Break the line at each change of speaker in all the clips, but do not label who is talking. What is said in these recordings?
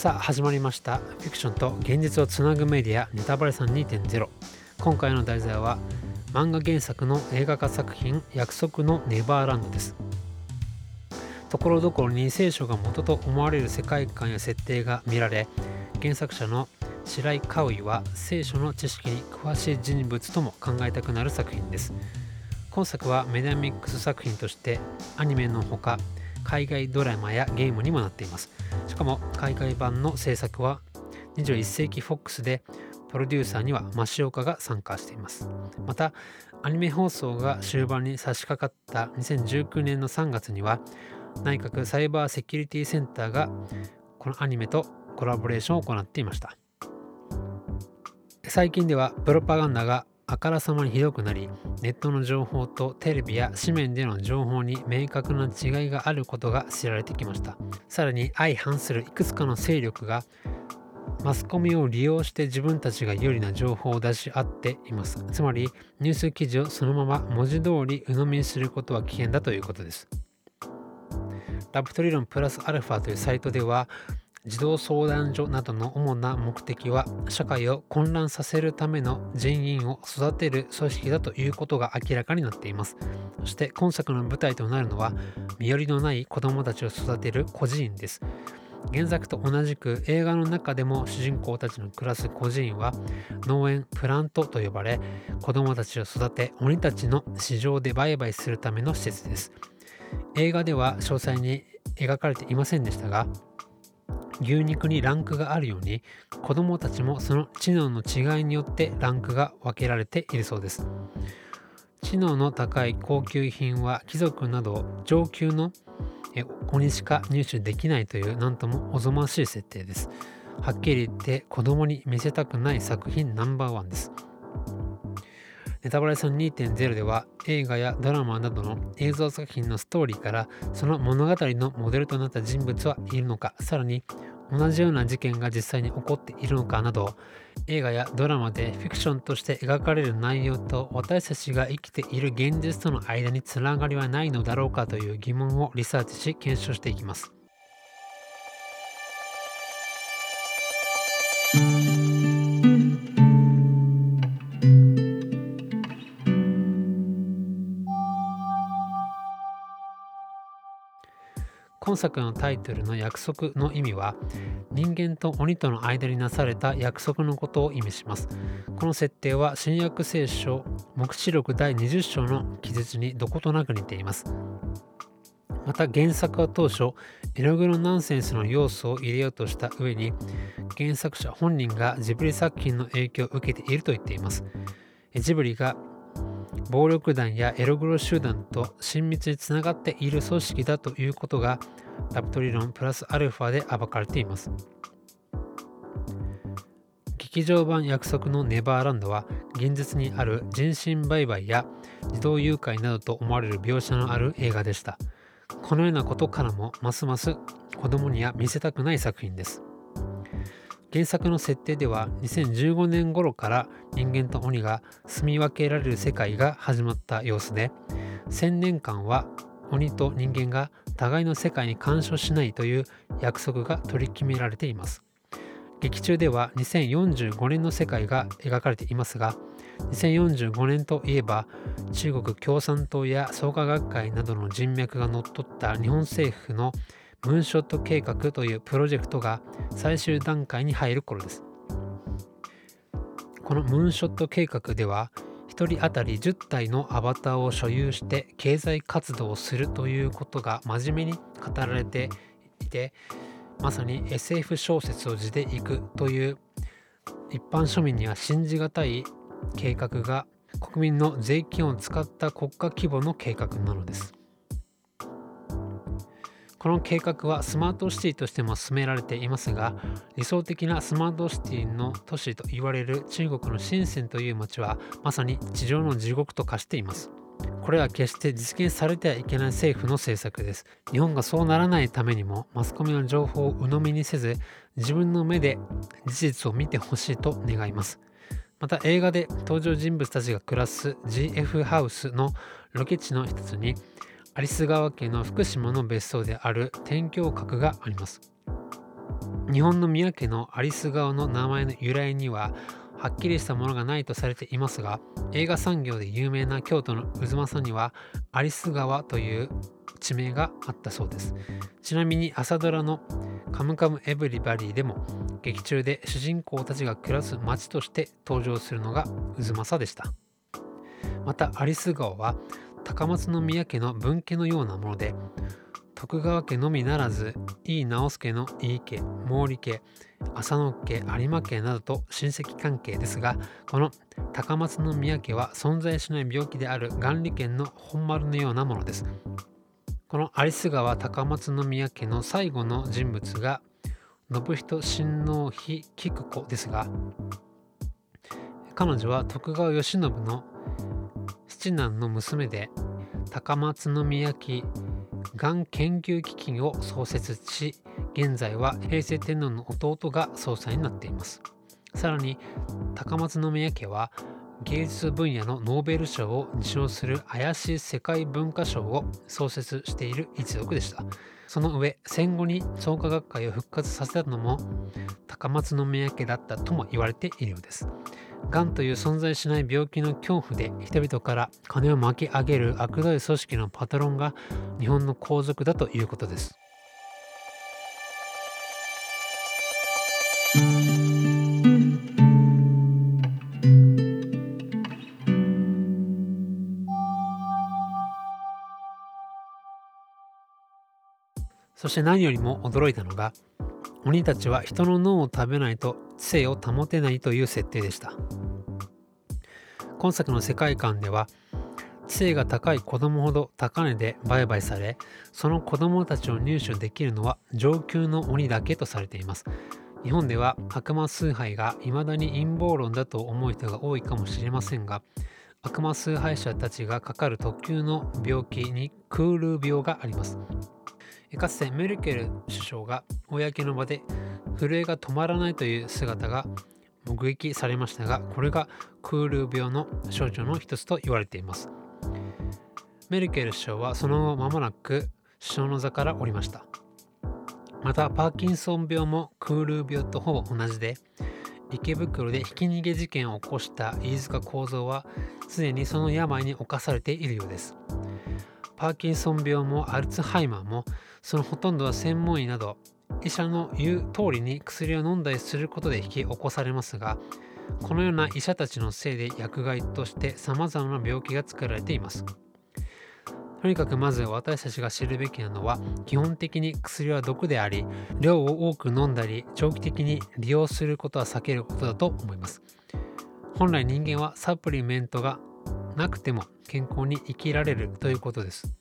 さあ始まりました。フィクションと現実をつなぐメディアネタバレさん2.0今回の題材は漫画原作の映画化作品約束のネバーランドです。ところどころに聖書が元と思われる世界観や設定が見られ原作者の白井香衣は聖書の知識に詳しい人物とも考えたくなる作品です。今作はメディアミックス作品としてアニメのほか海外ドラマやゲームにもなっています。しかも海外版の制作は21世紀 FOX でプロデューサーには増岡が参加しています。またアニメ放送が終盤に差し掛かった2019年の3月には内閣サイバーセキュリティセンターがこのアニメとコラボレーションを行っていました。最近ではプロパガンダがあからさまにひどくなりネットの情報とテレビや紙面での情報に明確な違いがあることが知られてきました。さらに相反するいくつかの勢力がマスコミを利用して自分たちが有利な情報を出し合っています。つまりニュース記事をそのまま文字通り鵜呑みにすることは危険だということです。ラプト理論プラスアルファというサイトでは児童相談所などの主な目的は社会を混乱させるための人員を育てる組織だということが明らかになっています。そして今作の舞台となるのは身寄りのない子供たちを育てる孤児院です。原作と同じく映画の中でも主人公たちの暮らす孤児院は農園プラントと呼ばれ子供たちを育て鬼たちの市場で売買するための施設です。映画では詳細に描かれていませんでしたが牛肉にランクがあるように子供たちもその知能の違いによってランクが分けられているそうです。知能の高い高級品は貴族など上級の子にしか入手できないという何ともおぞましい設定です。はっきり言って子供に見せたくない作品ナンバーワンです。ネタバレさん2.0では映画やドラマなどの映像作品のストーリーからその物語のモデルとなった人物はいるのかさらに同じような事件が実際に起こっているのかなど映画やドラマでフィクションとして描かれる内容と私たちが生きている現実との間につながりはないのだろうかという疑問をリサーチし検証していきます。今作のタイトルの約束の意味は人間と鬼との間になされた約束のことを意味します。この設定は新約聖書黙示録第20章の記述にどことなく似ています。また原作は当初絵の具のナンセンスの要素を入れようとした上に原作者本人がジブリ作品の影響を受けていると言っています。ジブリが暴力団やエログロ集団と親密につながっている組織だということがラプト理論プラスアルファで暴かれています。劇場版約束のネバーランドは現実にある人身売買や児童誘拐などと思われる描写のある映画でした。このようなことからもますます子供には見せたくない作品です。原作の設定では2015年頃から人間と鬼が住み分けられる世界が始まった様子で1000年間は鬼と人間が互いの世界に干渉しないという約束が取り決められています。劇中では2045年の世界が描かれていますが2045年といえば中国共産党や創価学会などの人脈が乗っ取った日本政府のムーンショット計画というプロジェクトが最終段階に入る頃です。このムーンショット計画では1人当たり10体のアバターを所有して経済活動をするということが真面目に語られていてまさに SF 小説を地でいくという一般庶民には信じがたい計画が国民の税金を使った国家規模の計画なのです。この計画はスマートシティとしても進められていますが理想的なスマートシティの都市と言われる中国の深センという町はまさに地上の地獄と化しています。これは決して実現されてはいけない政府の政策です。日本がそうならないためにもマスコミの情報を鵜呑みにせず自分の目で事実を見てほしいと願います。また映画で登場人物たちが暮らす GF ハウスのロケ地の一つに有栖川家の福島の別荘である天橋閣があります。日本の宮家のアリス川の名前の由来にははっきりしたものがないとされていますが映画産業で有名な京都の渦政にはアリス川という地名があったそうです。ちなみに朝ドラの「カムカムエヴリバディ」でも劇中で主人公たちが暮らす町として登場するのが渦政でした。またアリス川は高松宮家の分家のようなもので徳川家のみならず井伊直弼の井伊家毛利家浅野家有馬家などと親戚関係ですがこの高松宮家は存在しない病気である眼利権の本丸のようなものです。この有栖川高松宮家の最後の人物が信人親王妃菊子ですが彼女は徳川慶喜の七男の娘で高松宮家がん研究基金を創設し現在は平成天皇の弟が総裁になっています。さらに高松宮家は芸術分野のノーベル賞を受賞する怪しい世界文化賞を創設している一族でした。その上戦後に創価学会を復活させたのも高松宮家だったとも言われているようです。がんという存在しない病気の恐怖で人々から金を巻き上げる悪どい組織のパトロンが日本の皇族だということです。そして何よりも驚いたのが鬼たちは人の脳を食べないと知性を保てないという設定でした。今作の世界観では知性が高い子供ほど高値で売買されその子供たちを入手できるのは上級の鬼だけとされています。日本では悪魔崇拝が未だに陰謀論だと思う人が多いかもしれませんが悪魔崇拝者たちがかかる特急の病気にクール病があります。かつてメルケル首相が公の場で震えが止まらないという姿が目撃されましたがこれがクール病の症状の一つと言われています。メルケル首相はその後間もなく首相の座から降りました。またパーキンソン病もクール病とほぼ同じで池袋でひき逃げ事件を起こした飯塚幸三はすでにその病に侵されているようです。パーキンソン病もアルツハイマーもそのほとんどは専門医など医者の言う通りに薬を飲んだりすることで引き起こされますがこのような医者たちのせいで薬害として様々な病気が作られています。とにかくまず私たちが知るべきなのは基本的に薬は毒であり量を多く飲んだり長期的に利用することは避けることだと思います。本来人間はサプリメントがなくても健康に生きられるということです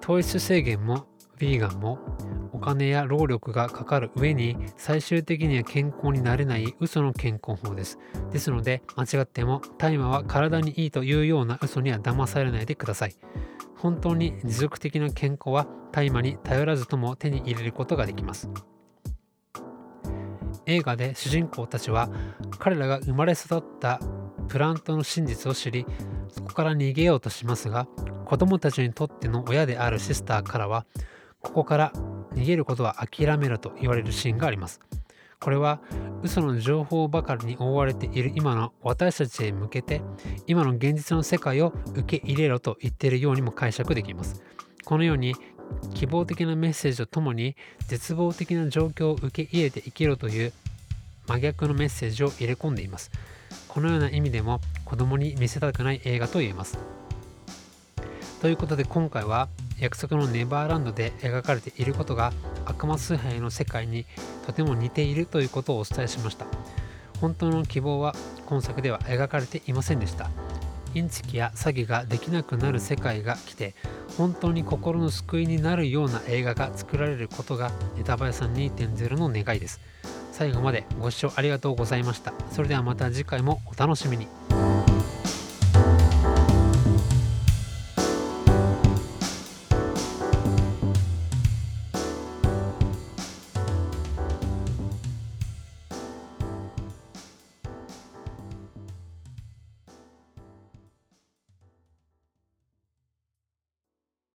糖質制限もヴィーガンもお金や労力がかかる上に最終的には健康になれない嘘の健康法です。ですので間違っても大麻は体にいいというような嘘には騙されないでください。本当に持続的な健康は大麻に頼らずとも手に入れることができます。映画で主人公たちは彼らが生まれ育ったプラントの真実を知りそこから逃げようとしますが子供たちにとっての親であるシスターからはここから逃げることは諦めろと言われるシーンがあります。これは嘘の情報ばかりに覆われている今の私たちへ向けて今の現実の世界を受け入れろと言っているようにも解釈できます。このように希望的なメッセージとともに絶望的な状況を受け入れて生きろという真逆のメッセージを入れ込んでいます。このような意味でも子供に見せたくない映画と言えます。ということで今回は約束のネバーランドで描かれていることが悪魔崇拝の世界にとても似ているということをお伝えしました。本当の希望は今作では描かれていませんでした。インチキや詐欺ができなくなる世界が来て本当に心の救いになるような映画が作られることがネタバヤさん2.0の願いです。最後までご視聴ありがとうございました。それではまた次回もお楽しみに。